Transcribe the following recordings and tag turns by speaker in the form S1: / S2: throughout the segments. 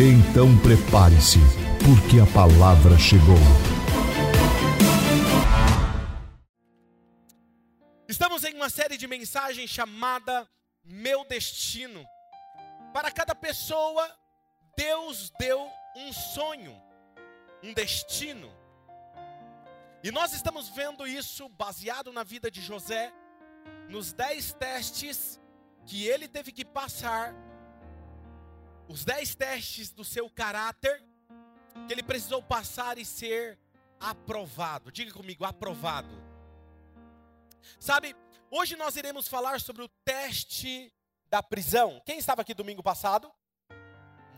S1: Então prepare-se, porque a palavra chegou.
S2: Estamos em uma série de mensagens chamada Meu Destino. Para cada pessoa, Deus deu um sonho, um destino. E nós estamos vendo isso baseado na vida de José, nos dez testes que ele teve que passar os dez testes do seu caráter que ele precisou passar e ser aprovado. Diga comigo, aprovado. Sabe, hoje nós iremos falar sobre o teste da prisão. Quem estava aqui domingo passado?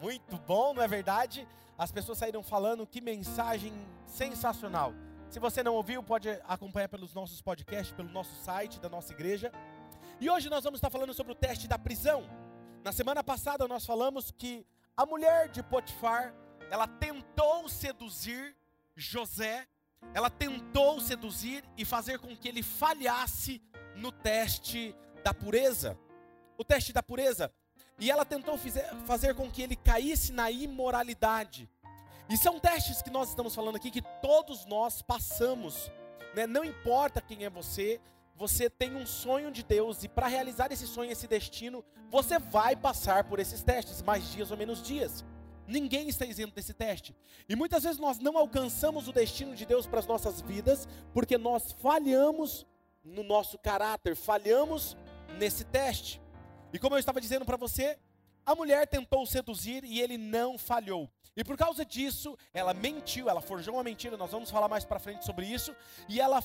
S2: Muito bom, não é verdade? As pessoas saíram falando que mensagem sensacional. Se você não ouviu, pode acompanhar pelos nossos podcasts, pelo nosso site da nossa igreja. E hoje nós vamos estar falando sobre o teste da prisão. Na semana passada nós falamos que a mulher de Potifar, ela tentou seduzir José, ela tentou seduzir e fazer com que ele falhasse no teste da pureza. O teste da pureza. E ela tentou fazer com que ele caísse na imoralidade. E são testes que nós estamos falando aqui que todos nós passamos. Né? Não importa quem é você, você tem um sonho de Deus e para realizar esse sonho, esse destino, você vai passar por esses testes, mais dias ou menos dias. Ninguém está isento desse teste. E muitas vezes nós não alcançamos o destino de Deus para as nossas vidas, porque nós falhamos no nosso caráter, falhamos nesse teste. E como eu estava dizendo para você, a mulher tentou seduzir e ele não falhou. E por causa disso, ela mentiu, ela forjou uma mentira, nós vamos falar mais para frente sobre isso, e ela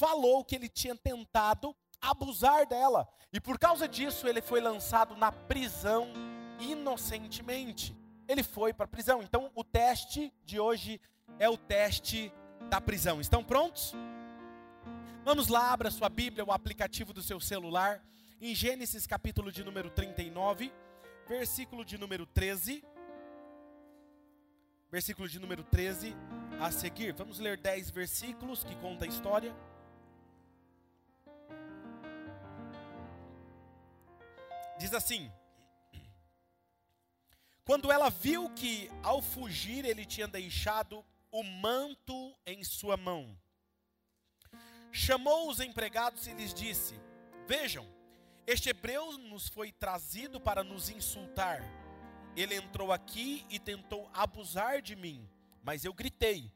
S2: falou que ele tinha tentado abusar dela. E por causa disso, ele foi lançado na prisão inocentemente. Ele foi para a prisão. Então, o teste de hoje é o teste da prisão. Estão prontos? Vamos lá, abra sua Bíblia, o aplicativo do seu celular, em Gênesis capítulo de número 39, versículo de número 13. Versículo de número 13 a seguir. Vamos ler 10 versículos que conta a história. Diz assim: Quando ela viu que ao fugir ele tinha deixado o manto em sua mão, chamou os empregados e lhes disse: Vejam, este hebreu nos foi trazido para nos insultar. Ele entrou aqui e tentou abusar de mim, mas eu gritei.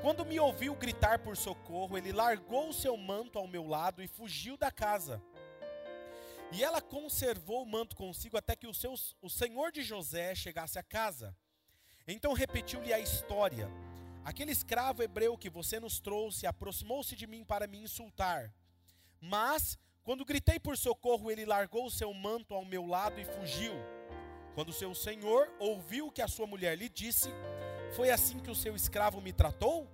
S2: Quando me ouviu gritar por socorro, ele largou seu manto ao meu lado e fugiu da casa. E ela conservou o manto consigo até que o, seu, o senhor de José chegasse a casa. Então repetiu-lhe a história. Aquele escravo hebreu que você nos trouxe aproximou-se de mim para me insultar. Mas, quando gritei por socorro, ele largou o seu manto ao meu lado e fugiu. Quando seu senhor ouviu o que a sua mulher lhe disse, foi assim que o seu escravo me tratou?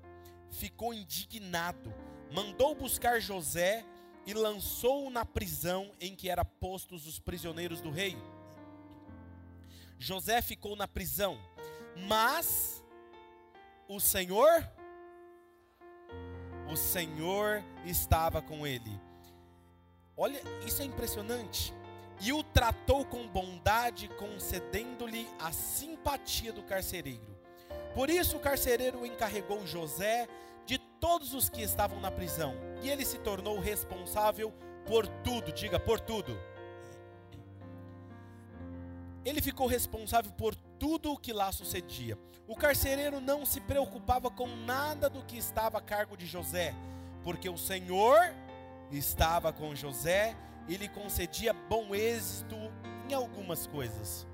S2: Ficou indignado, mandou buscar José e lançou-o na prisão em que eram postos os prisioneiros do rei. José ficou na prisão, mas o Senhor, o Senhor estava com ele. Olha, isso é impressionante. E o tratou com bondade, concedendo-lhe a simpatia do carcereiro. Por isso o carcereiro encarregou José todos os que estavam na prisão, e ele se tornou responsável por tudo, diga por tudo. Ele ficou responsável por tudo o que lá sucedia. O carcereiro não se preocupava com nada do que estava a cargo de José, porque o Senhor estava com José e lhe concedia bom êxito em algumas coisas.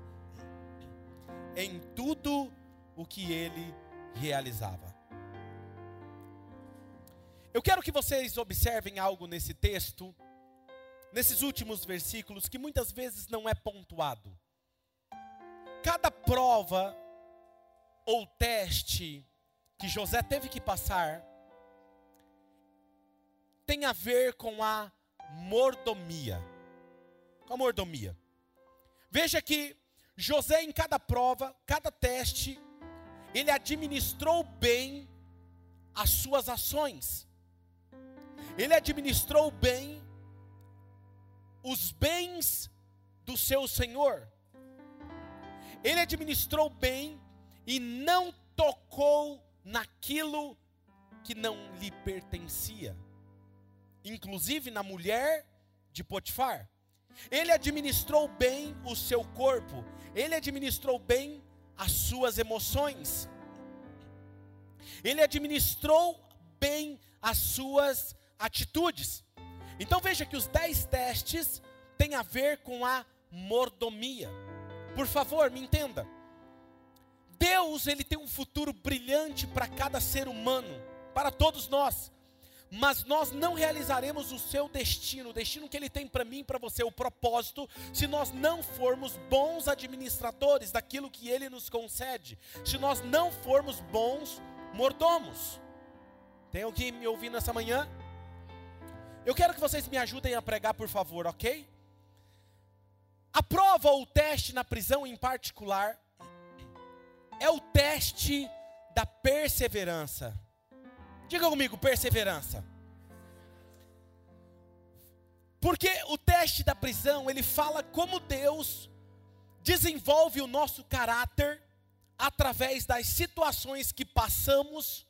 S2: Em tudo o que ele realizava. Eu quero que vocês observem algo nesse texto, nesses últimos versículos, que muitas vezes não é pontuado. Cada prova ou teste que José teve que passar tem a ver com a mordomia. Com a mordomia. Veja que José, em cada prova, cada teste, ele administrou bem as suas ações, ele administrou bem os bens do seu senhor, ele administrou bem e não tocou naquilo que não lhe pertencia, inclusive na mulher de Potifar. Ele administrou bem o seu corpo, ele administrou bem as suas emoções, ele administrou bem as suas atitudes. Então veja que os dez testes têm a ver com a mordomia. Por favor, me entenda. Deus, ele tem um futuro brilhante para cada ser humano, para todos nós. Mas nós não realizaremos o seu destino, o destino que ele tem para mim para você, o propósito, se nós não formos bons administradores daquilo que ele nos concede, se nós não formos bons mordomos. Tem alguém me ouvindo essa manhã? Eu quero que vocês me ajudem a pregar, por favor, ok? A prova ou o teste na prisão em particular é o teste da perseverança. Diga comigo, perseverança. Porque o teste da prisão, ele fala como Deus desenvolve o nosso caráter através das situações que passamos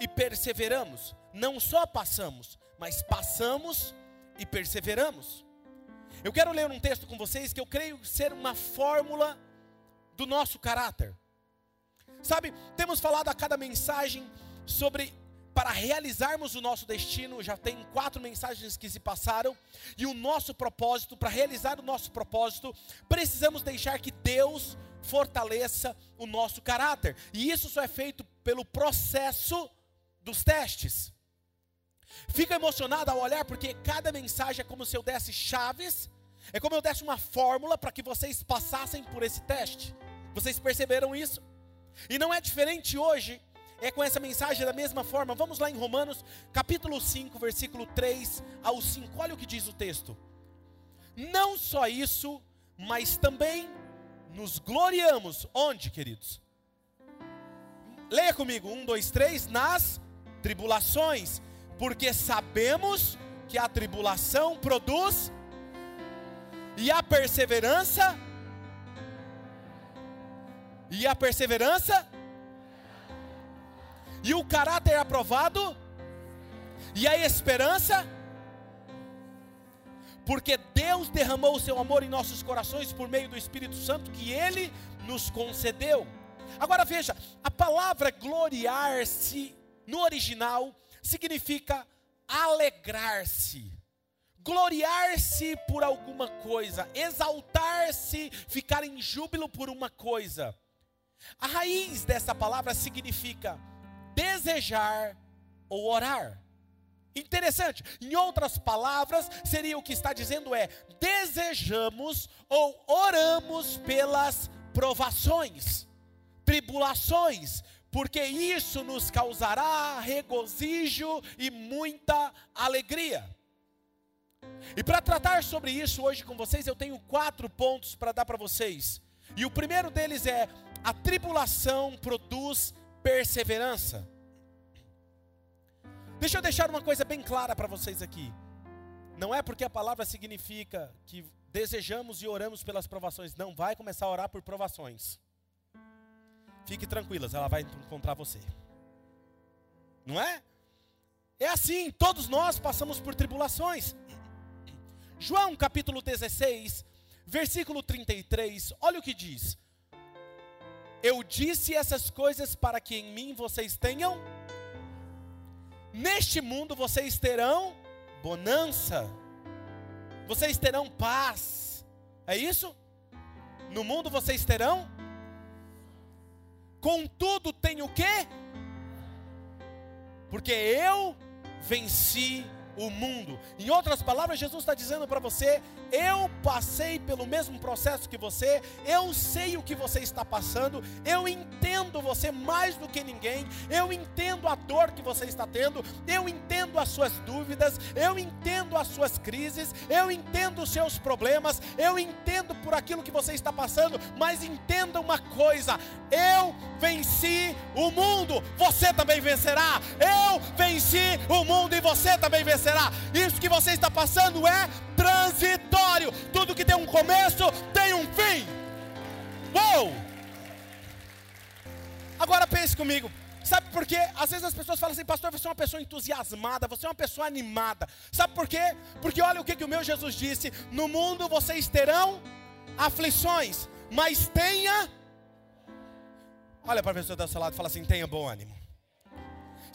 S2: e perseveramos. Não só passamos, mas passamos e perseveramos. Eu quero ler um texto com vocês que eu creio ser uma fórmula do nosso caráter. Sabe, temos falado a cada mensagem sobre para realizarmos o nosso destino, já tem quatro mensagens que se passaram, e o nosso propósito, para realizar o nosso propósito, precisamos deixar que Deus fortaleça o nosso caráter, e isso só é feito pelo processo dos testes. Fico emocionado ao olhar, porque cada mensagem é como se eu desse chaves, é como eu desse uma fórmula para que vocês passassem por esse teste. Vocês perceberam isso? E não é diferente hoje, é com essa mensagem da mesma forma. Vamos lá em Romanos, capítulo 5, versículo 3 ao 5. Olha o que diz o texto. Não só isso, mas também nos gloriamos. Onde, queridos? Leia comigo, um, dois, três, nas tribulações, porque sabemos que a tribulação produz e a perseverança e a perseverança, e o caráter aprovado, e a esperança, porque Deus derramou o seu amor em nossos corações por meio do Espírito Santo que Ele nos concedeu. Agora veja, a palavra gloriar-se no original significa alegrar-se gloriar-se por alguma coisa, exaltar-se, ficar em júbilo por uma coisa. A raiz dessa palavra significa desejar ou orar. Interessante, em outras palavras, seria o que está dizendo é: desejamos ou oramos pelas provações, tribulações, porque isso nos causará regozijo e muita alegria. E para tratar sobre isso hoje com vocês, eu tenho quatro pontos para dar para vocês. E o primeiro deles é a tribulação produz perseverança. Deixa eu deixar uma coisa bem clara para vocês aqui. Não é porque a palavra significa que desejamos e oramos pelas provações. Não, vai começar a orar por provações. Fique tranquilas, ela vai encontrar você. Não é? É assim, todos nós passamos por tribulações. João capítulo 16, versículo 33, olha o que diz: eu disse essas coisas para que em mim vocês tenham. Neste mundo vocês terão bonança. Vocês terão paz. É isso? No mundo vocês terão. Contudo, tem o quê? Porque eu venci o mundo. Em outras palavras, Jesus está dizendo para você: eu passei pelo mesmo processo que você, eu sei o que você está passando, eu entendo você mais do que ninguém, eu entendo a dor que você está tendo, eu entendo as suas dúvidas, eu entendo as suas crises, eu entendo os seus problemas, eu entendo por aquilo que você está passando, mas entenda uma coisa: eu venci o mundo, você também vencerá. Eu venci o mundo e você também vencerá. Isso que você está passando é transitório. Tudo que tem um começo tem um fim. Uou! Agora pense comigo. Sabe por quê? Às vezes as pessoas falam assim, pastor, você é uma pessoa entusiasmada, você é uma pessoa animada. Sabe por quê? Porque olha o que, que o meu Jesus disse: no mundo vocês terão aflições, mas tenha. Olha para a pessoa do seu lado e fala assim: tenha bom ânimo.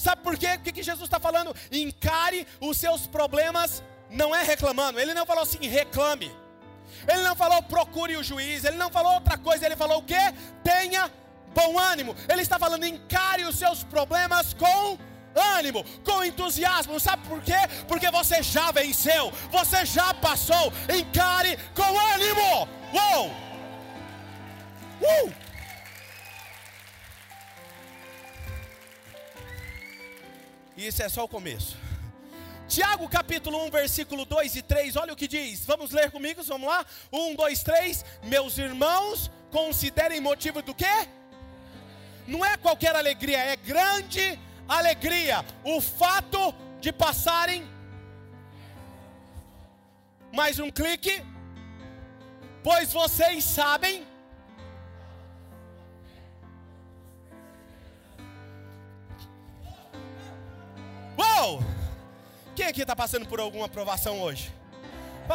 S2: Sabe por quê? O que, Jesus está falando? Encare os seus problemas, não é reclamando. Ele não falou assim, reclame. Ele não falou procure o juiz. Ele não falou outra coisa. Ele falou o quê? Tenha bom ânimo. Ele está falando, encare os seus problemas com ânimo, com entusiasmo. Sabe por quê? Porque você já venceu, você já passou. Encare com ânimo. Uou! Uh! Isso é só o começo. Tiago capítulo 1, versículo 2 e 3, olha o que diz. Vamos ler comigo, vamos lá? 1, 2, 3. Meus irmãos, considerem motivo do quê? Não é qualquer alegria, é grande alegria. O fato de passarem mais um clique, pois vocês sabem Quem aqui está passando por alguma aprovação hoje?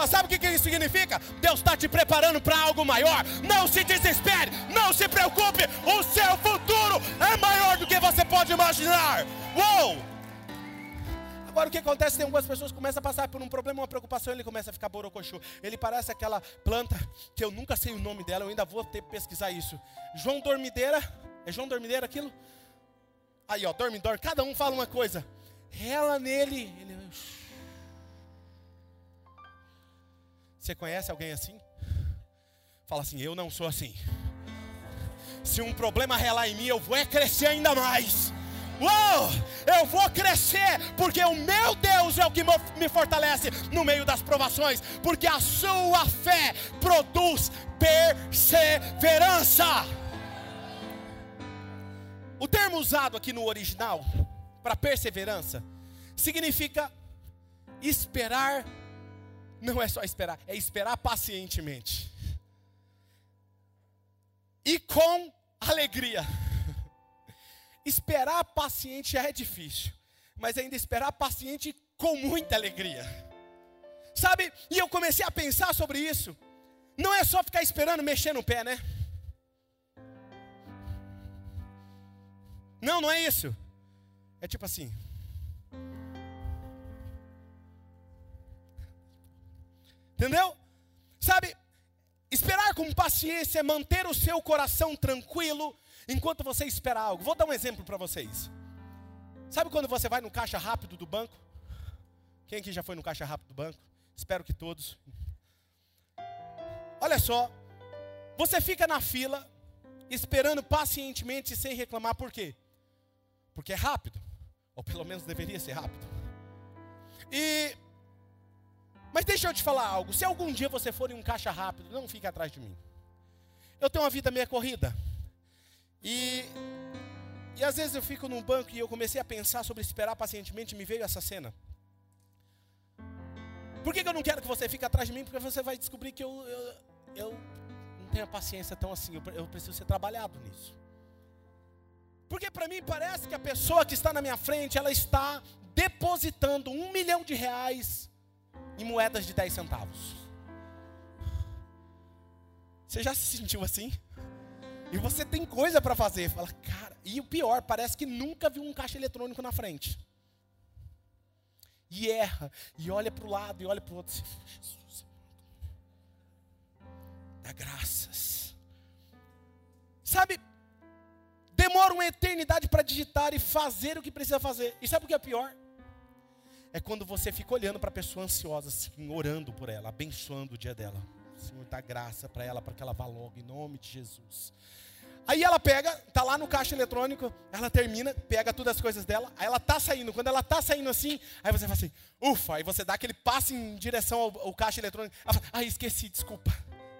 S2: Sabe o que isso significa? Deus está te preparando para algo maior. Não se desespere, não se preocupe. O seu futuro é maior do que você pode imaginar. Uou! Agora o que acontece? Tem algumas pessoas que começam a passar por um problema, uma preocupação, ele começa a ficar borocochô. Ele parece aquela planta que eu nunca sei o nome dela, eu ainda vou ter que pesquisar isso. João Dormideira, é João Dormideira aquilo? Aí, ó, dorme, dorme. Cada um fala uma coisa rela nele. Ele... Você conhece alguém assim? Fala assim: Eu não sou assim. Se um problema relar em mim, eu vou é crescer ainda mais. Uou! Eu vou crescer, porque o meu Deus é o que me fortalece no meio das provações, porque a sua fé produz perseverança. O termo usado aqui no original para perseverança significa esperar, não é só esperar, é esperar pacientemente. E com alegria. Esperar paciente é difícil, mas ainda esperar paciente com muita alegria. Sabe? E eu comecei a pensar sobre isso. Não é só ficar esperando mexer no pé, né? Não, não é isso. É tipo assim. Entendeu? Sabe, esperar com paciência é manter o seu coração tranquilo enquanto você espera algo. Vou dar um exemplo para vocês. Sabe quando você vai no caixa rápido do banco? Quem aqui já foi no caixa rápido do banco? Espero que todos. Olha só, você fica na fila, esperando pacientemente sem reclamar, por quê? Porque é rápido. Ou pelo menos deveria ser rápido. E mas deixa eu te falar algo. Se algum dia você for em um caixa rápido, não fique atrás de mim. Eu tenho uma vida meia corrida. E e às vezes eu fico num banco e eu comecei a pensar sobre esperar pacientemente e me veio essa cena. Por que, que eu não quero que você fique atrás de mim? Porque você vai descobrir que eu, eu, eu não tenho a paciência tão assim. Eu, eu preciso ser trabalhado nisso. Porque para mim parece que a pessoa que está na minha frente, ela está depositando um milhão de reais em moedas de 10 centavos. Você já se sentiu assim? E você tem coisa para fazer. Fala, cara, e o pior, parece que nunca viu um caixa eletrônico na frente. E erra, e olha para o lado, e olha para o outro. Jesus, dá graças. Sabe, demora uma eternidade para digitar e fazer o que precisa fazer. E sabe o que é pior? é quando você fica olhando para a pessoa ansiosa, assim, orando por ela, abençoando o dia dela. Senhor, dá graça para ela, para que ela vá logo, em nome de Jesus. Aí ela pega, tá lá no caixa eletrônico, ela termina, pega todas as coisas dela, aí ela tá saindo. Quando ela tá saindo assim, aí você fala assim, ufa, aí você dá aquele passo em direção ao, ao caixa eletrônico. Ela fala, ai, esqueci, desculpa.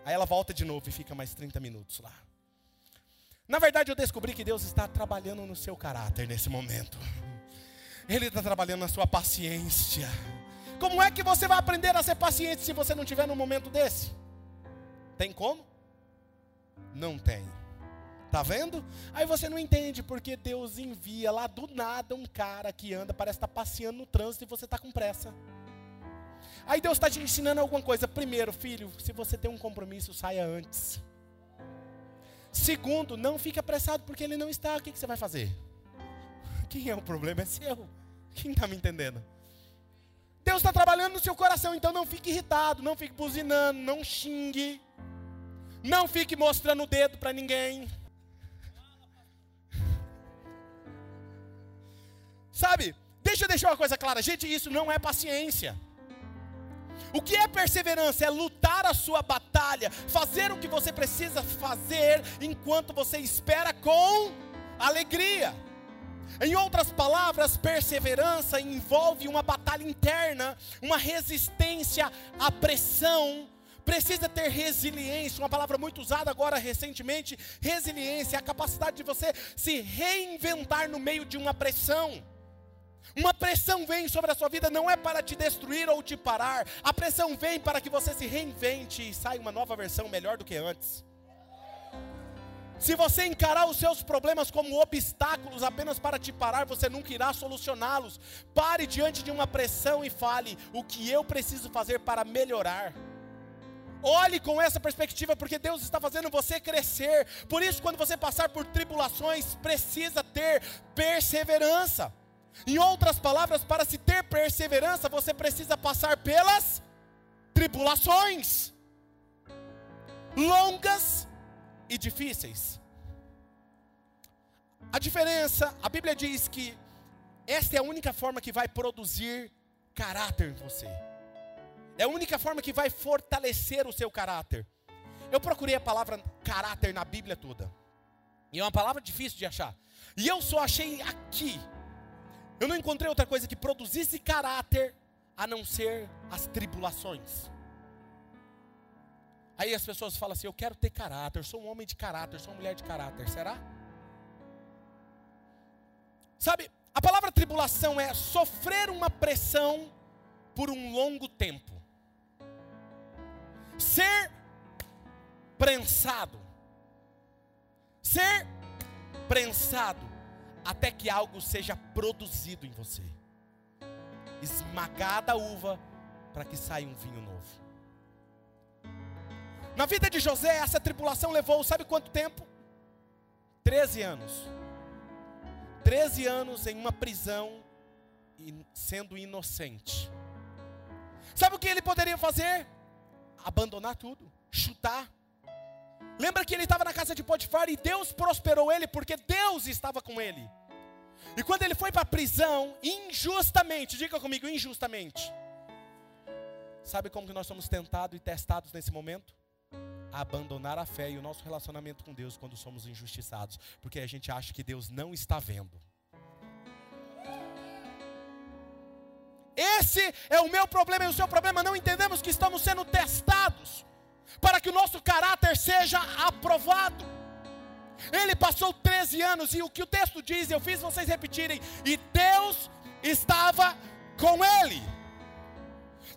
S2: Aí ela volta de novo e fica mais 30 minutos lá. Na verdade, eu descobri que Deus está trabalhando no seu caráter nesse momento. Ele está trabalhando na sua paciência. Como é que você vai aprender a ser paciente se você não tiver num momento desse? Tem como? Não tem. Tá vendo? Aí você não entende porque Deus envia lá do nada um cara que anda, parece estar tá passeando no trânsito e você está com pressa. Aí Deus está te ensinando alguma coisa. Primeiro, filho, se você tem um compromisso, saia antes. Segundo, não fique apressado porque ele não está. O que, você vai fazer? Quem é o problema? É seu. Quem está me entendendo? Deus está trabalhando no seu coração, então não fique irritado, não fique buzinando, não xingue, não fique mostrando o dedo para ninguém. Sabe? Deixa eu deixar uma coisa clara, gente, isso não é paciência. O que é perseverança? É lutar a sua batalha, fazer o que você precisa fazer enquanto você espera com alegria. Em outras palavras, perseverança envolve uma batalha interna, uma resistência à pressão. Precisa ter resiliência, uma palavra muito usada agora recentemente. Resiliência é a capacidade de você se reinventar no meio de uma pressão. Uma pressão vem sobre a sua vida não é para te destruir ou te parar. A pressão vem para que você se reinvente e saia uma nova versão melhor do que antes. Se você encarar os seus problemas como obstáculos apenas para te parar, você nunca irá solucioná-los. Pare diante de uma pressão e fale: o que eu preciso fazer para melhorar. Olhe com essa perspectiva, porque Deus está fazendo você crescer. Por isso, quando você passar por tribulações, precisa ter perseverança. Em outras palavras, para se ter perseverança, você precisa passar pelas tribulações longas e difíceis. A diferença, a Bíblia diz que esta é a única forma que vai produzir caráter em você. É a única forma que vai fortalecer o seu caráter. Eu procurei a palavra caráter na Bíblia toda. E é uma palavra difícil de achar. E eu só achei aqui eu não encontrei outra coisa que produzisse caráter a não ser as tribulações. Aí as pessoas falam assim: Eu quero ter caráter, sou um homem de caráter, sou uma mulher de caráter. Será? Sabe, a palavra tribulação é sofrer uma pressão por um longo tempo, ser prensado, ser prensado até que algo seja produzido em você. Esmagada a uva para que saia um vinho novo. Na vida de José, essa tribulação levou, sabe quanto tempo? 13 anos. 13 anos em uma prisão, sendo inocente. Sabe o que ele poderia fazer? Abandonar tudo, chutar, Lembra que ele estava na casa de Potifar e Deus prosperou ele porque Deus estava com ele. E quando ele foi para a prisão, injustamente, diga comigo, injustamente. Sabe como que nós somos tentados e testados nesse momento? A abandonar a fé e o nosso relacionamento com Deus quando somos injustiçados, porque a gente acha que Deus não está vendo. Esse é o meu problema e o seu problema. Não entendemos que estamos sendo testados para que o nosso caráter seja aprovado. Ele passou 13 anos, e o que o texto diz, eu fiz vocês repetirem, e Deus estava com ele.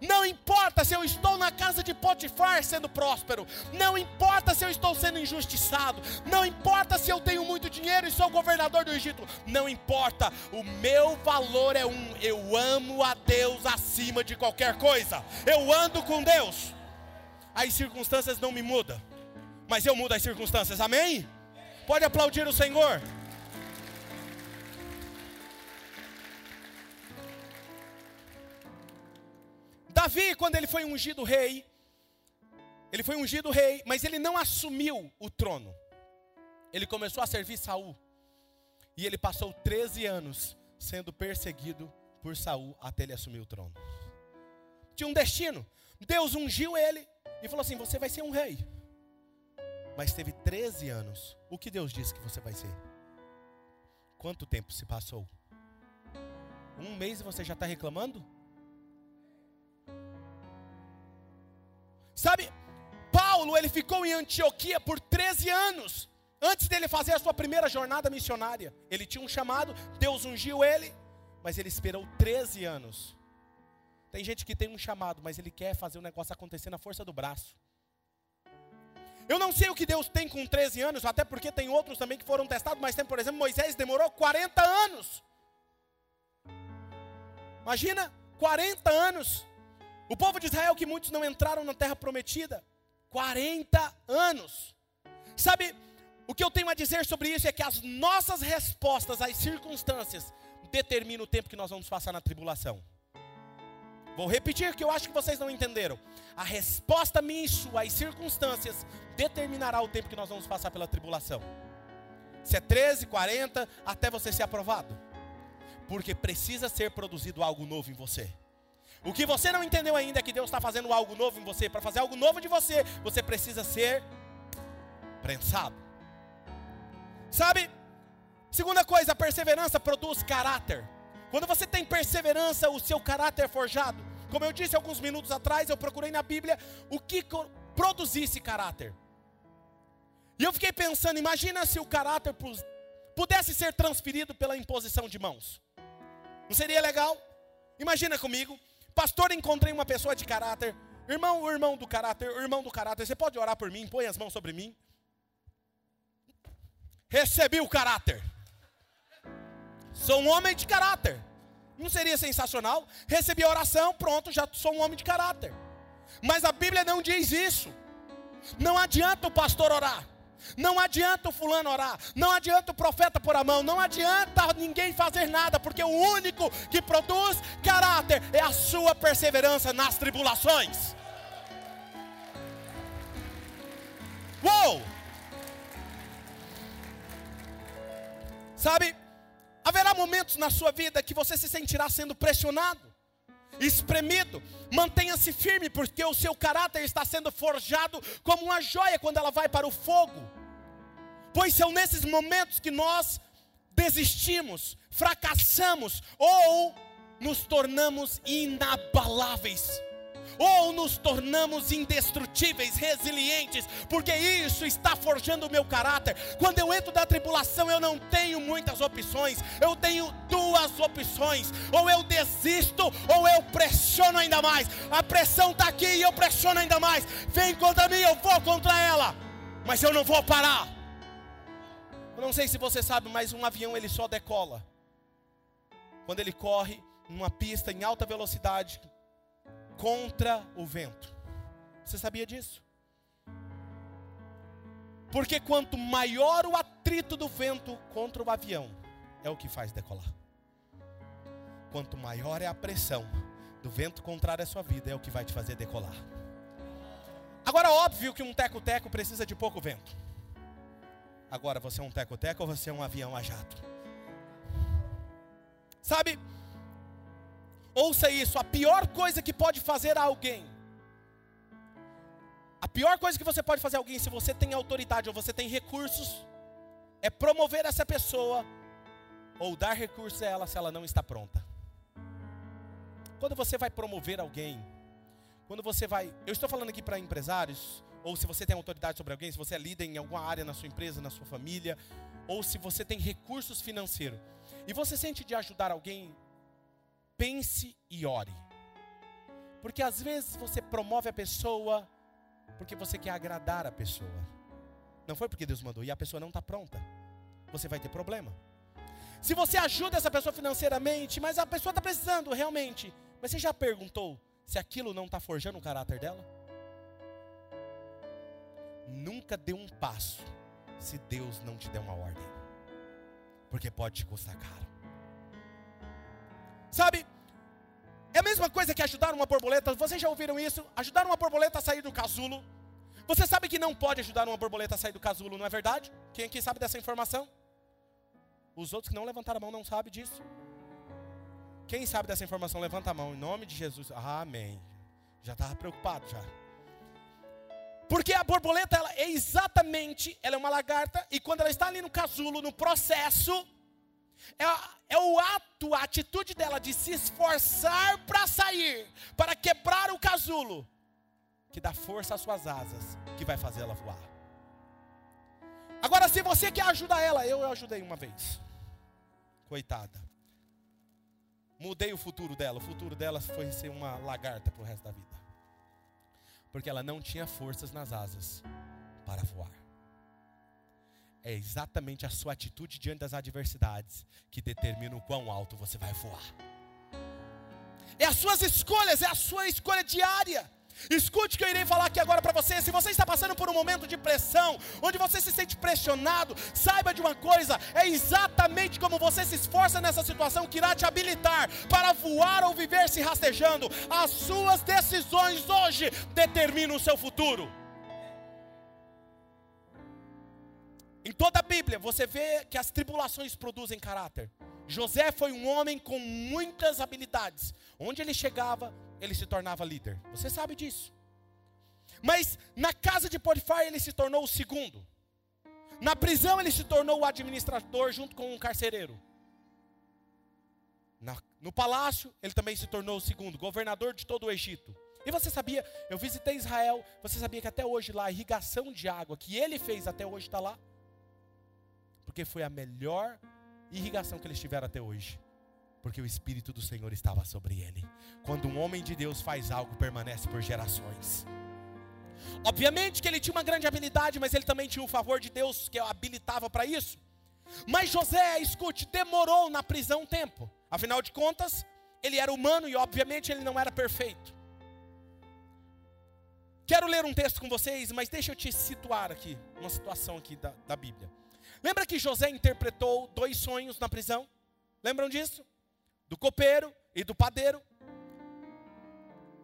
S2: Não importa se eu estou na casa de Potifar sendo próspero, não importa se eu estou sendo injustiçado, não importa se eu tenho muito dinheiro e sou governador do Egito, não importa, o meu valor é um: eu amo a Deus acima de qualquer coisa, eu ando com Deus as circunstâncias não me mudam, mas eu mudo as circunstâncias, amém? Pode aplaudir o Senhor. Davi, quando ele foi ungido rei, ele foi ungido rei, mas ele não assumiu o trono. Ele começou a servir Saul. E ele passou 13 anos sendo perseguido por Saul até ele assumir o trono. Tinha um destino. Deus ungiu ele e falou assim: Você vai ser um rei. Mas teve 13 anos. O que Deus disse que você vai ser? Quanto tempo se passou? Um mês e você já está reclamando? Sabe, Paulo, ele ficou em Antioquia por 13 anos. Antes dele fazer a sua primeira jornada missionária. Ele tinha um chamado, Deus ungiu ele, mas ele esperou 13 anos. Tem gente que tem um chamado, mas ele quer fazer o negócio acontecer na força do braço. Eu não sei o que Deus tem com 13 anos, até porque tem outros também que foram testados, mas tem, por exemplo, Moisés demorou 40 anos. Imagina, 40 anos. O povo de Israel, que muitos não entraram na terra prometida, 40 anos. Sabe, o que eu tenho a dizer sobre isso é que as nossas respostas às circunstâncias determinam o tempo que nós vamos passar na tribulação. Vou repetir que eu acho que vocês não entenderam. A resposta minha e sua circunstâncias determinará o tempo que nós vamos passar pela tribulação. Se é 13, 40, até você ser aprovado. Porque precisa ser produzido algo novo em você. O que você não entendeu ainda é que Deus está fazendo algo novo em você. Para fazer algo novo de você, você precisa ser prensado. Sabe? Segunda coisa, a perseverança produz caráter. Quando você tem perseverança, o seu caráter é forjado. Como eu disse alguns minutos atrás, eu procurei na Bíblia o que produzisse caráter. E eu fiquei pensando, imagina se o caráter pudesse ser transferido pela imposição de mãos. Não seria legal? Imagina comigo, pastor, encontrei uma pessoa de caráter. Irmão, irmão do caráter, irmão do caráter, você pode orar por mim, põe as mãos sobre mim. Recebi o caráter. Sou um homem de caráter. Não seria sensacional? Recebi a oração, pronto, já sou um homem de caráter. Mas a Bíblia não diz isso. Não adianta o pastor orar. Não adianta o fulano orar, não adianta o profeta pôr a mão, não adianta ninguém fazer nada, porque o único que produz caráter é a sua perseverança nas tribulações. Uou! Sabe, haverá momentos na sua vida que você se sentirá sendo pressionado, espremido. Mantenha-se firme, porque o seu caráter está sendo forjado como uma joia quando ela vai para o fogo. Pois são nesses momentos que nós desistimos, fracassamos ou nos tornamos inabaláveis ou nos tornamos indestrutíveis, resilientes, porque isso está forjando o meu caráter. Quando eu entro da tribulação, eu não tenho muitas opções, eu tenho duas opções: ou eu desisto, ou eu pressiono ainda mais. A pressão está aqui e eu pressiono ainda mais. Vem contra mim, eu vou contra ela, mas eu não vou parar. Eu não sei se você sabe, mas um avião ele só decola quando ele corre numa pista em alta velocidade contra o vento. Você sabia disso? Porque quanto maior o atrito do vento contra o avião, é o que faz decolar. Quanto maior é a pressão do vento contrário à sua vida, é o que vai te fazer decolar. Agora, óbvio que um teco-teco precisa de pouco vento. Agora, você é um teco-teco ou você é um avião a jato? Sabe, Ouça isso: a pior coisa que pode fazer a alguém, a pior coisa que você pode fazer a alguém, se você tem autoridade ou você tem recursos, é promover essa pessoa ou dar recursos a ela se ela não está pronta. Quando você vai promover alguém, quando você vai, eu estou falando aqui para empresários, ou se você tem autoridade sobre alguém, se você é líder em alguma área na sua empresa, na sua família, ou se você tem recursos financeiros, e você sente de ajudar alguém pense e ore. Porque às vezes você promove a pessoa porque você quer agradar a pessoa. Não foi porque Deus mandou e a pessoa não está pronta. Você vai ter problema. Se você ajuda essa pessoa financeiramente, mas a pessoa está precisando realmente, mas você já perguntou se aquilo não está forjando o caráter dela? Nunca dê um passo se Deus não te der uma ordem, porque pode te custar caro. Sabe, a mesma coisa que ajudar uma borboleta. Vocês já ouviram isso? Ajudar uma borboleta a sair do casulo. Você sabe que não pode ajudar uma borboleta a sair do casulo, não é verdade? Quem aqui sabe dessa informação? Os outros que não levantaram a mão não sabem disso. Quem sabe dessa informação, levanta a mão em nome de Jesus. Amém. Já estava preocupado já. Porque a borboleta ela é exatamente, ela é uma lagarta e quando ela está ali no casulo, no processo, é, é o ato, a atitude dela de se esforçar para sair, para quebrar o casulo, que dá força às suas asas, que vai fazer ela voar. Agora, se você quer ajudar ela, eu ajudei uma vez. Coitada. Mudei o futuro dela. O futuro dela foi ser uma lagarta para o resto da vida. Porque ela não tinha forças nas asas para voar. É exatamente a sua atitude diante das adversidades que determina o quão alto você vai voar. É as suas escolhas, é a sua escolha diária. Escute o que eu irei falar aqui agora para você. Se você está passando por um momento de pressão, onde você se sente pressionado, saiba de uma coisa: é exatamente como você se esforça nessa situação que irá te habilitar para voar ou viver se rastejando. As suas decisões hoje determinam o seu futuro. Em toda a Bíblia, você vê que as tribulações produzem caráter. José foi um homem com muitas habilidades. Onde ele chegava, ele se tornava líder. Você sabe disso. Mas na casa de Potifar ele se tornou o segundo. Na prisão ele se tornou o administrador junto com um carcereiro. Na, no palácio ele também se tornou o segundo, governador de todo o Egito. E você sabia, eu visitei Israel, você sabia que até hoje lá a irrigação de água que ele fez até hoje está lá? Porque foi a melhor irrigação que eles tiveram até hoje porque o Espírito do Senhor estava sobre ele. Quando um homem de Deus faz algo, permanece por gerações. Obviamente que ele tinha uma grande habilidade, mas ele também tinha o favor de Deus que o habilitava para isso. Mas José, escute, demorou na prisão um tempo. Afinal de contas, ele era humano e obviamente ele não era perfeito. Quero ler um texto com vocês, mas deixa eu te situar aqui, uma situação aqui da, da Bíblia. Lembra que José interpretou dois sonhos na prisão? Lembram disso? do copeiro e do padeiro.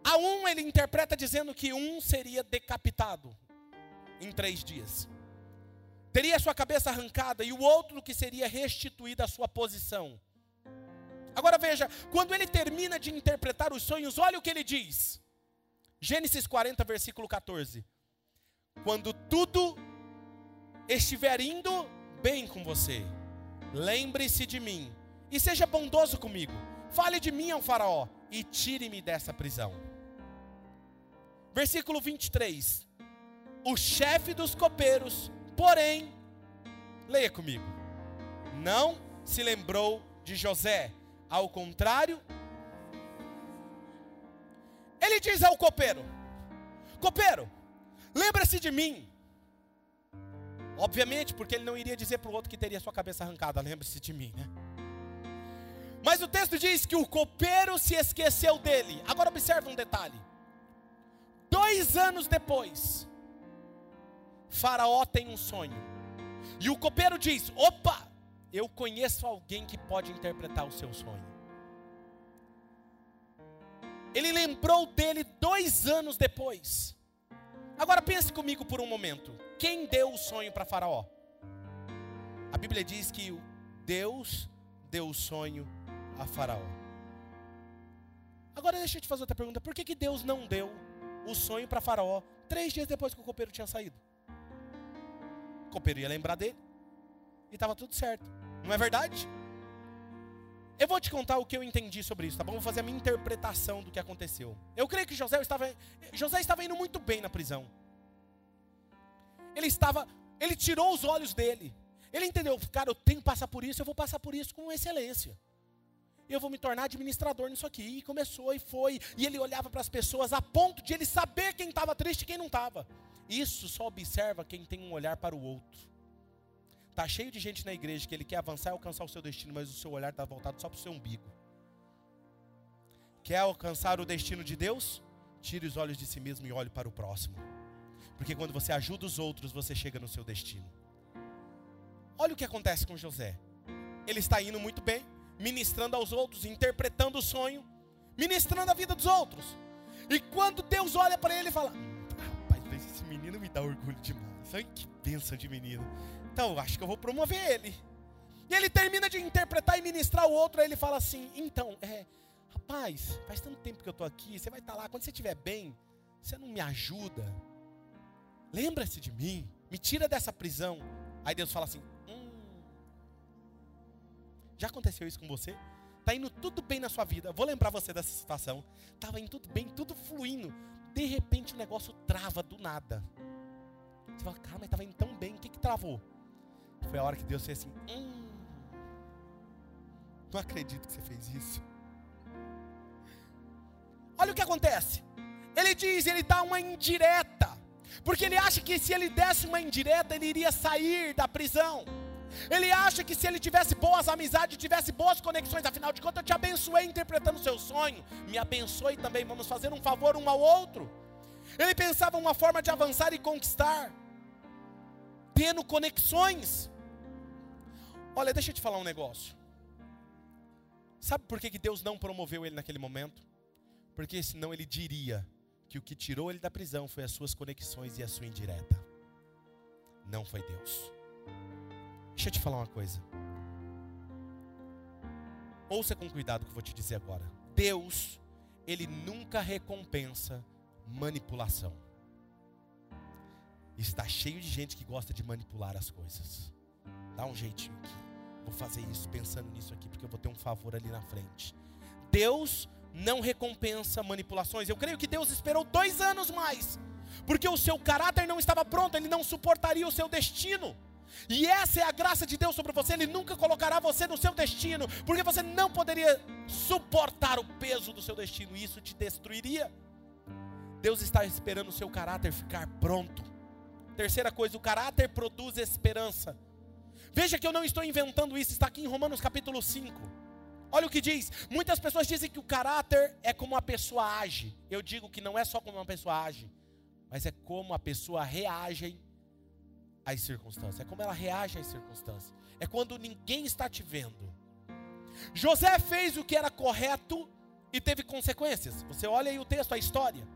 S2: A um ele interpreta dizendo que um seria decapitado em três dias. Teria sua cabeça arrancada e o outro que seria restituída à sua posição. Agora veja, quando ele termina de interpretar os sonhos, olha o que ele diz. Gênesis 40, versículo 14. Quando tudo estiver indo bem com você, lembre-se de mim e seja bondoso comigo. Fale de mim ao Faraó e tire-me dessa prisão. Versículo 23. O chefe dos copeiros, porém, leia comigo, não se lembrou de José. Ao contrário, ele diz ao copeiro: Copeiro, lembra-se de mim. Obviamente, porque ele não iria dizer para o outro que teria sua cabeça arrancada, lembre-se de mim, né? Mas o texto diz que o copeiro se esqueceu dele. Agora observe um detalhe. Dois anos depois, Faraó tem um sonho. E o copeiro diz: opa, eu conheço alguém que pode interpretar o seu sonho. Ele lembrou dele dois anos depois. Agora pense comigo por um momento. Quem deu o sonho para Faraó? A Bíblia diz que Deus deu o sonho a Faraó. Agora deixa eu te fazer outra pergunta: por que, que Deus não deu o sonho para Faraó três dias depois que o copeiro tinha saído? O copeiro ia lembrar dele e estava tudo certo, não é verdade? Eu vou te contar o que eu entendi sobre isso, tá bom? Vou fazer a minha interpretação do que aconteceu. Eu creio que José estava, José estava indo muito bem na prisão. Ele estava, ele tirou os olhos dele. Ele entendeu, cara, eu tenho que passar por isso, eu vou passar por isso com excelência eu vou me tornar administrador nisso aqui. E começou e foi. E ele olhava para as pessoas a ponto de ele saber quem estava triste e quem não estava. Isso só observa quem tem um olhar para o outro. Tá cheio de gente na igreja que ele quer avançar e alcançar o seu destino, mas o seu olhar está voltado só para o seu umbigo. Quer alcançar o destino de Deus? Tire os olhos de si mesmo e olhe para o próximo. Porque quando você ajuda os outros, você chega no seu destino. Olha o que acontece com José. Ele está indo muito bem, ministrando aos outros, interpretando o sonho, ministrando a vida dos outros. E quando Deus olha para ele e fala: Rapaz, esse menino me dá orgulho demais. Ai, que bênção de menino. Então, acho que eu vou promover ele. E ele termina de interpretar e ministrar o outro, aí ele fala assim: então, é, rapaz, faz tanto tempo que eu estou aqui, você vai estar tá lá, quando você estiver bem, você não me ajuda? Lembra-se de mim, me tira dessa prisão. Aí Deus fala assim: hum, já aconteceu isso com você? Está indo tudo bem na sua vida. Vou lembrar você dessa situação. Estava indo tudo bem, tudo fluindo. De repente o negócio trava do nada. Você fala, cara, mas estava indo tão bem, o que, que travou? Foi a hora que Deus fez assim: hum, não acredito que você fez isso. Olha o que acontece. Ele diz, ele dá uma indireta. Porque ele acha que se ele desse uma indireta, ele iria sair da prisão. Ele acha que se ele tivesse boas amizades, tivesse boas conexões, afinal de contas eu te abençoei interpretando o seu sonho, me abençoe também, vamos fazer um favor um ao outro. Ele pensava uma forma de avançar e conquistar, tendo conexões. Olha, deixa eu te falar um negócio. Sabe por que, que Deus não promoveu ele naquele momento? Porque senão ele diria que o que tirou ele da prisão foi as suas conexões e a sua indireta. Não foi Deus. Deixa eu te falar uma coisa. Ouça com cuidado o que eu vou te dizer agora. Deus, ele nunca recompensa manipulação. Está cheio de gente que gosta de manipular as coisas. Dá um jeitinho aqui vou fazer isso pensando nisso aqui, porque eu vou ter um favor ali na frente. Deus não recompensa manipulações. Eu creio que Deus esperou dois anos mais, porque o seu caráter não estava pronto, ele não suportaria o seu destino. E essa é a graça de Deus sobre você, Ele nunca colocará você no seu destino, porque você não poderia suportar o peso do seu destino, isso te destruiria. Deus está esperando o seu caráter ficar pronto. Terceira coisa, o caráter produz esperança. Veja que eu não estou inventando isso, está aqui em Romanos capítulo 5. Olha o que diz. Muitas pessoas dizem que o caráter é como a pessoa age. Eu digo que não é só como uma pessoa age, mas é como a pessoa reage às circunstâncias. É como ela reage às circunstâncias. É quando ninguém está te vendo. José fez o que era correto e teve consequências. Você olha aí o texto, a história.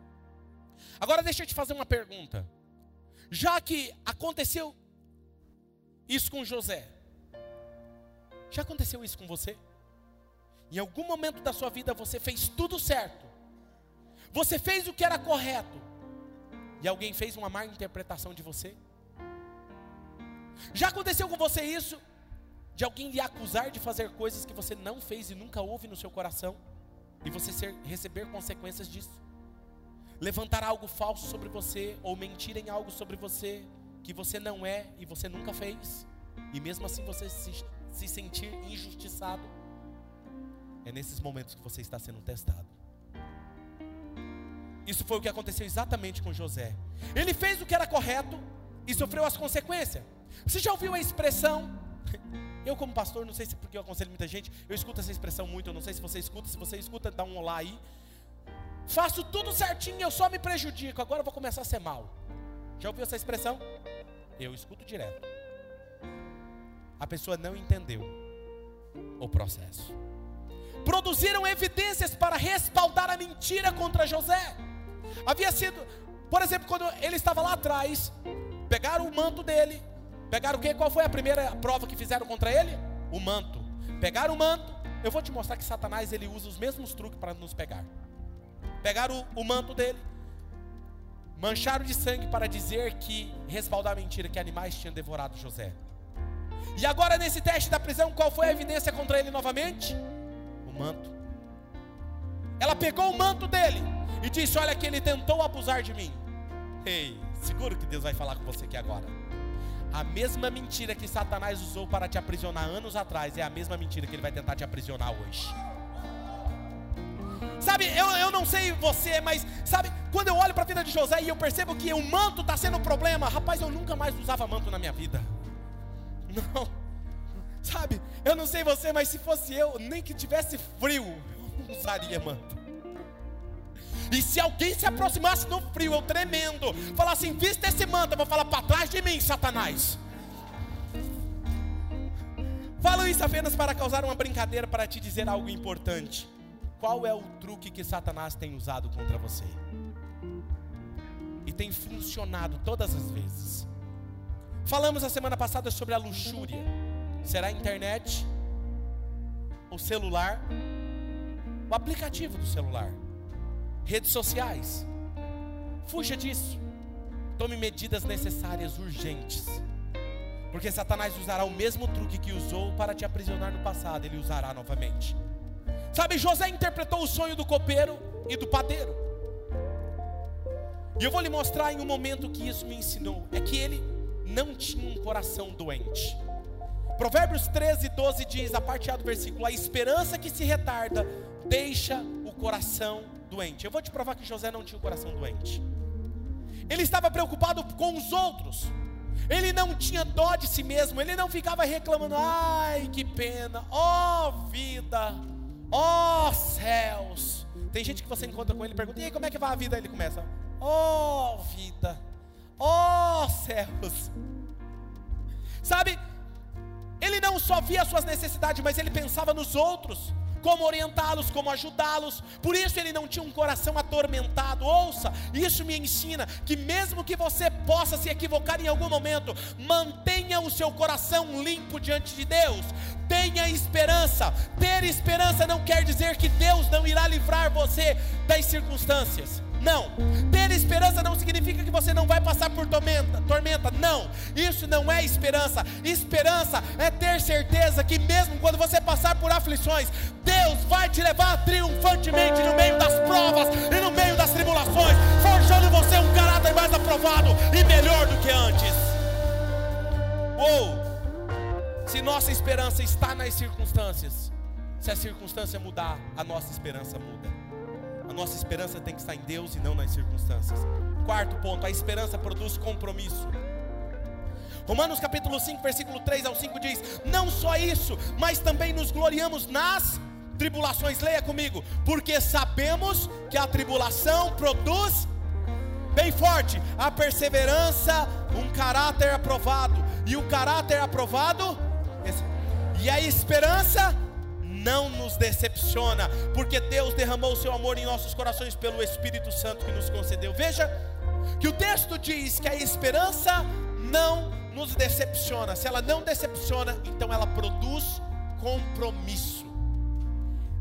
S2: Agora deixa eu te fazer uma pergunta. Já que aconteceu isso com José. Já aconteceu isso com você? Em algum momento da sua vida você fez tudo certo. Você fez o que era correto. E alguém fez uma má interpretação de você? Já aconteceu com você isso? De alguém lhe acusar de fazer coisas que você não fez e nunca houve no seu coração? E você ser, receber consequências disso? Levantar algo falso sobre você ou mentir em algo sobre você que você não é e você nunca fez, e mesmo assim você se, se sentir injustiçado, é nesses momentos que você está sendo testado. Isso foi o que aconteceu exatamente com José. Ele fez o que era correto e sofreu as consequências. Você já ouviu a expressão? Eu, como pastor, não sei se porque eu aconselho muita gente, eu escuto essa expressão muito, eu não sei se você escuta, se você escuta, dá um olá aí. Faço tudo certinho, eu só me prejudico, agora eu vou começar a ser mal. Já ouviu essa expressão? Eu escuto direto. A pessoa não entendeu o processo. Produziram evidências para respaldar a mentira contra José. Havia sido, por exemplo, quando ele estava lá atrás, pegaram o manto dele. Pegaram o quê? Qual foi a primeira prova que fizeram contra ele? O manto. Pegaram o manto. Eu vou te mostrar que Satanás ele usa os mesmos truques para nos pegar. Pegaram o, o manto dele, mancharam de sangue para dizer que respaldar a mentira que animais tinham devorado José. E agora nesse teste da prisão, qual foi a evidência contra ele novamente? O manto. Ela pegou o manto dele e disse: "Olha que ele tentou abusar de mim". Ei, seguro que Deus vai falar com você aqui agora. A mesma mentira que Satanás usou para te aprisionar anos atrás é a mesma mentira que ele vai tentar te aprisionar hoje. Sabe, eu, eu não sei você, mas sabe, quando eu olho para a vida de José e eu percebo que o manto está sendo o problema, rapaz, eu nunca mais usava manto na minha vida. Não, sabe, eu não sei você, mas se fosse eu, nem que tivesse frio, eu não usaria manto. E se alguém se aproximasse no frio, eu tremendo, falar assim: vista esse manto, eu vou falar para trás de mim, Satanás. Falo isso apenas para causar uma brincadeira, para te dizer algo importante. Qual é o truque que Satanás tem usado contra você? E tem funcionado todas as vezes. Falamos a semana passada sobre a luxúria. Será a internet? O celular? O aplicativo do celular? Redes sociais? Fuja disso. Tome medidas necessárias, urgentes. Porque Satanás usará o mesmo truque que usou para te aprisionar no passado, ele usará novamente. Sabe, José interpretou o sonho do copeiro e do padeiro. E eu vou lhe mostrar em um momento que isso me ensinou. É que ele não tinha um coração doente. Provérbios 13, 12 diz, a parte A do versículo: A esperança que se retarda deixa o coração doente. Eu vou te provar que José não tinha um coração doente. Ele estava preocupado com os outros. Ele não tinha dó de si mesmo. Ele não ficava reclamando: ai, que pena, ó oh, vida, ó oh, céus. Tem gente que você encontra com ele e pergunta: e aí, como é que vai a vida? Ele começa: ó oh, vida, ó céus. Sabe, ele não só via as suas necessidades, mas ele pensava nos outros como orientá-los, como ajudá-los. Por isso ele não tinha um coração atormentado. Ouça, isso me ensina que mesmo que você possa se equivocar em algum momento, mantenha o seu coração limpo diante de Deus. Tenha esperança. Ter esperança não quer dizer que Deus não irá livrar você das circunstâncias. Não. Ter esperança não significa que você não vai passar por tormenta, tormenta. Não. Isso não é esperança. Esperança é ter certeza que mesmo quando você passar por aflições, Deus vai te levar triunfantemente no meio das provas e no meio das tribulações, forjando você um caráter mais aprovado e melhor do que antes. Uou! Se nossa esperança está nas circunstâncias, se a circunstância mudar, a nossa esperança muda. A nossa esperança tem que estar em Deus e não nas circunstâncias. Quarto ponto, a esperança produz compromisso. Romanos capítulo 5, versículo 3 ao 5 diz: Não só isso, mas também nos gloriamos nas tribulações. Leia comigo, porque sabemos que a tribulação produz bem forte a perseverança, um caráter aprovado, e o caráter aprovado, e a esperança não nos decepciona, porque Deus derramou o seu amor em nossos corações pelo Espírito Santo que nos concedeu. Veja que o texto diz que a esperança não nos decepciona. Se ela não decepciona, então ela produz compromisso.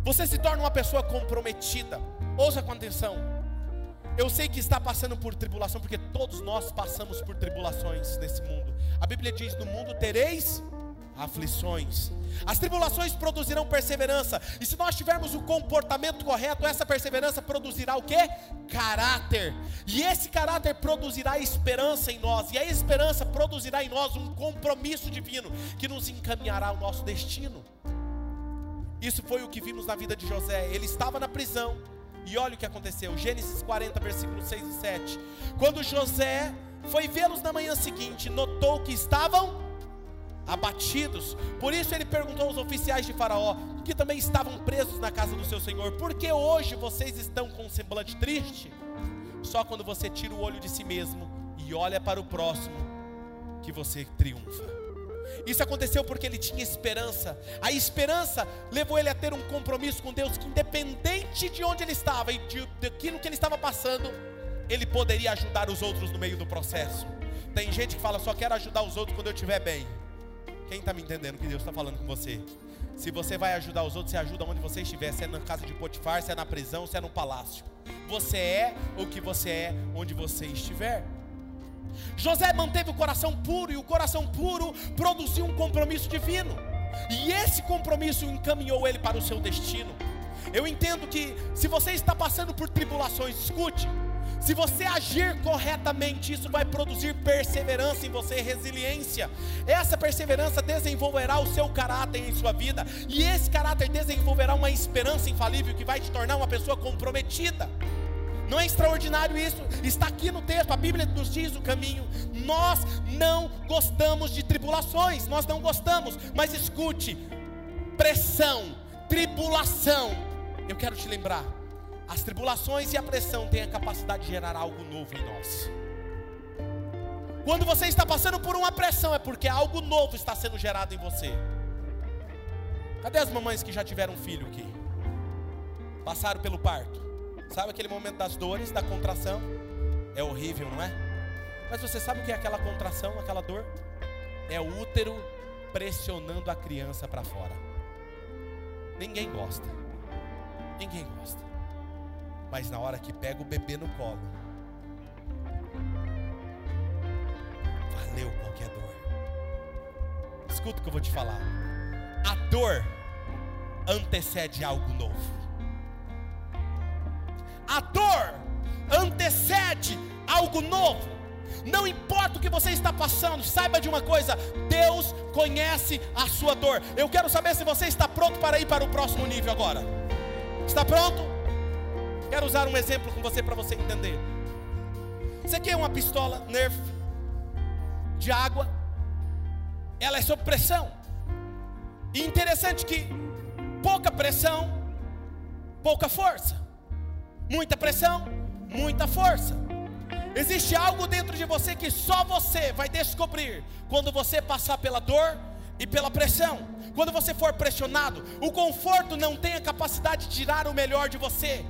S2: Você se torna uma pessoa comprometida. Ouça com atenção. Eu sei que está passando por tribulação, porque todos nós passamos por tribulações nesse mundo. A Bíblia diz: No mundo tereis aflições. As tribulações produzirão perseverança. E se nós tivermos o comportamento correto, essa perseverança produzirá o que? Caráter. E esse caráter produzirá esperança em nós. E a esperança produzirá em nós um compromisso divino que nos encaminhará ao nosso destino. Isso foi o que vimos na vida de José. Ele estava na prisão. E olha o que aconteceu. Gênesis 40, versículos 6 e 7. Quando José foi vê-los na manhã seguinte, notou que estavam abatidos. Por isso ele perguntou aos oficiais de Faraó, que também estavam presos na casa do seu senhor: Por que hoje vocês estão com um semblante triste? Só quando você tira o olho de si mesmo e olha para o próximo, que você triunfa. Isso aconteceu porque ele tinha esperança. A esperança levou ele a ter um compromisso com Deus, que independente de onde ele estava e de, daquilo que ele estava passando, ele poderia ajudar os outros no meio do processo. Tem gente que fala, só quero ajudar os outros quando eu estiver bem. Quem está me entendendo que Deus está falando com você? Se você vai ajudar os outros, você ajuda onde você estiver, se é na casa de Potifar, se é na prisão, se é no palácio. Você é o que você é onde você estiver. José manteve o coração puro e o coração puro produziu um compromisso divino. E esse compromisso encaminhou ele para o seu destino. Eu entendo que se você está passando por tribulações, escute, se você agir corretamente, isso vai produzir perseverança em você, resiliência. Essa perseverança desenvolverá o seu caráter em sua vida, e esse caráter desenvolverá uma esperança infalível que vai te tornar uma pessoa comprometida. Não é extraordinário isso? Está aqui no texto, a Bíblia nos diz o caminho. Nós não gostamos de tribulações, nós não gostamos, mas escute: pressão, tribulação. Eu quero te lembrar, as tribulações e a pressão têm a capacidade de gerar algo novo em nós. Quando você está passando por uma pressão, é porque algo novo está sendo gerado em você. Cadê as mamães que já tiveram filho aqui? Passaram pelo parto. Sabe aquele momento das dores, da contração? É horrível, não é? Mas você sabe o que é aquela contração, aquela dor? É o útero pressionando a criança para fora. Ninguém gosta. Ninguém gosta. Mas na hora que pega o bebê no colo, valeu qualquer dor. Escuta o que eu vou te falar. A dor antecede algo novo. A dor antecede algo novo. Não importa o que você está passando, saiba de uma coisa: Deus conhece a sua dor. Eu quero saber se você está pronto para ir para o próximo nível agora. Está pronto? Quero usar um exemplo com você para você entender. Você quer uma pistola Nerf de água? Ela é sob pressão. E interessante que pouca pressão, pouca força. Muita pressão, muita força. Existe algo dentro de você que só você vai descobrir quando você passar pela dor e pela pressão. Quando você for pressionado, o conforto não tem a capacidade de tirar o melhor de você.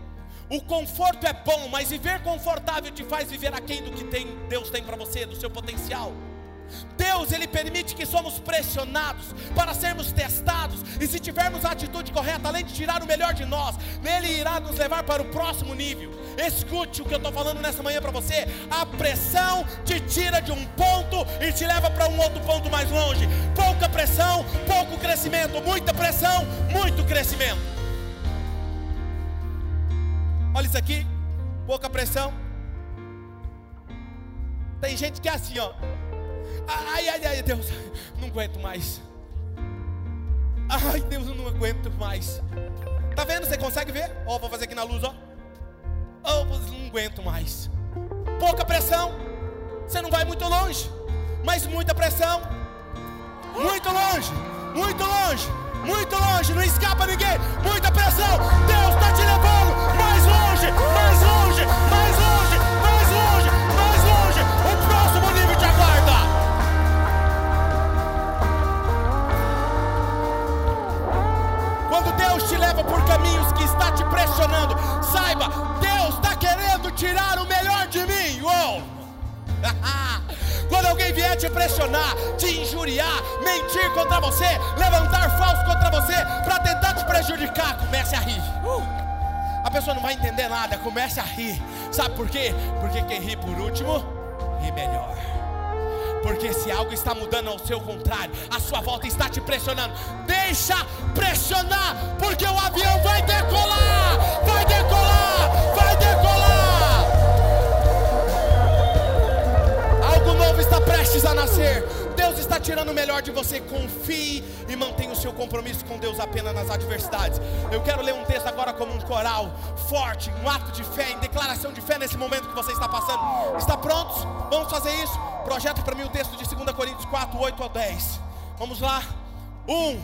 S2: O conforto é bom, mas viver confortável te faz viver aquém do que tem, Deus tem para você, do seu potencial. Deus, Ele permite que somos pressionados para sermos testados, e se tivermos a atitude correta, além de tirar o melhor de nós, Ele irá nos levar para o próximo nível. Escute o que eu estou falando nessa manhã para você: a pressão te tira de um ponto e te leva para um outro ponto mais longe. Pouca pressão, pouco crescimento, muita pressão, muito crescimento. Olha isso aqui, pouca pressão. Tem gente que é assim, ó. Ai, ai, ai, Deus, não aguento mais. Ai, Deus, eu não aguento mais. Tá vendo? Você consegue ver? Ó, vou fazer aqui na luz, ó. Oh, não aguento mais. Pouca pressão, você não vai muito longe. Mas muita pressão, muito longe, muito longe, muito longe. Não escapa ninguém. Muita pressão. Deus está te levando saiba, Deus está querendo tirar o melhor de mim. Uou! Quando alguém vier te pressionar, te injuriar, mentir contra você, levantar falso contra você, para tentar te prejudicar, comece a rir. Uh! A pessoa não vai entender nada, comece a rir. Sabe por quê? Porque quem ri por último, ri melhor. Porque se algo está mudando ao seu contrário, a sua volta está te pressionando. Deixa pressionar, porque o avião vai decolar, vai decolar, vai decolar. Algo novo está prestes a nascer. Deus está tirando o melhor de você. Confie e mantenha o seu compromisso com Deus apenas nas adversidades. Eu quero ler um texto agora como um coral forte, um ato de fé, em declaração de fé nesse momento que você está passando. Está prontos? Vamos fazer isso? Projeta para mim o texto de 2 Coríntios 4, 8 ao 10. Vamos lá. Um,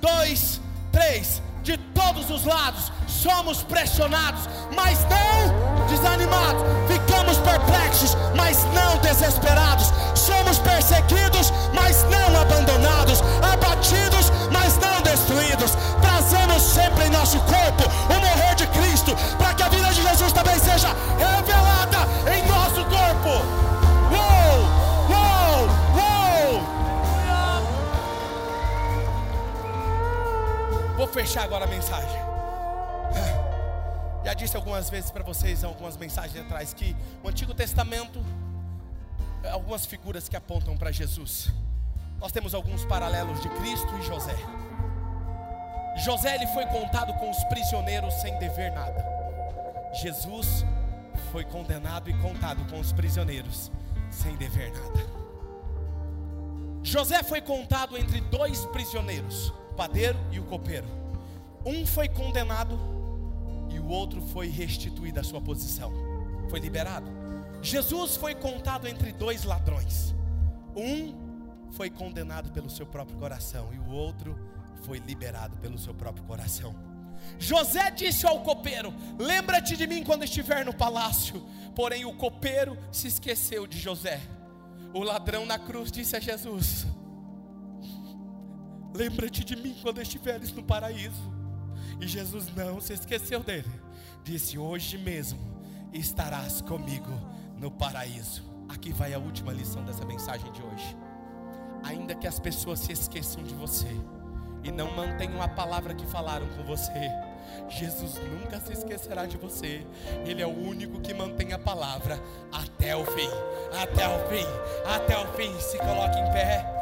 S2: dois, três. De todos os lados somos pressionados, mas não desanimados. Ficamos perplexos, mas não desesperados. Somos perseguidos, mas não abandonados. Abatidos, mas não destruídos. Trazemos sempre em nosso corpo o morrer de Cristo, para que a vida de Jesus também seja revelada fechar agora a mensagem. Já disse algumas vezes para vocês, algumas mensagens atrás, que o Antigo Testamento, algumas figuras que apontam para Jesus. Nós temos alguns paralelos de Cristo e José. José ele foi contado com os prisioneiros sem dever nada. Jesus foi condenado e contado com os prisioneiros sem dever nada. José foi contado entre dois prisioneiros, o padeiro e o copeiro. Um foi condenado e o outro foi restituído à sua posição, foi liberado. Jesus foi contado entre dois ladrões. Um foi condenado pelo seu próprio coração e o outro foi liberado pelo seu próprio coração. José disse ao copeiro: Lembra-te de mim quando estiver no palácio. Porém, o copeiro se esqueceu de José. O ladrão na cruz disse a Jesus: Lembra-te de mim quando estiveres no paraíso. E Jesus não se esqueceu dele. Disse: Hoje mesmo estarás comigo no paraíso. Aqui vai a última lição dessa mensagem de hoje. Ainda que as pessoas se esqueçam de você e não mantenham a palavra que falaram com você, Jesus nunca se esquecerá de você. Ele é o único que mantém a palavra até o fim. Até o fim. Até o fim. Se coloque em pé.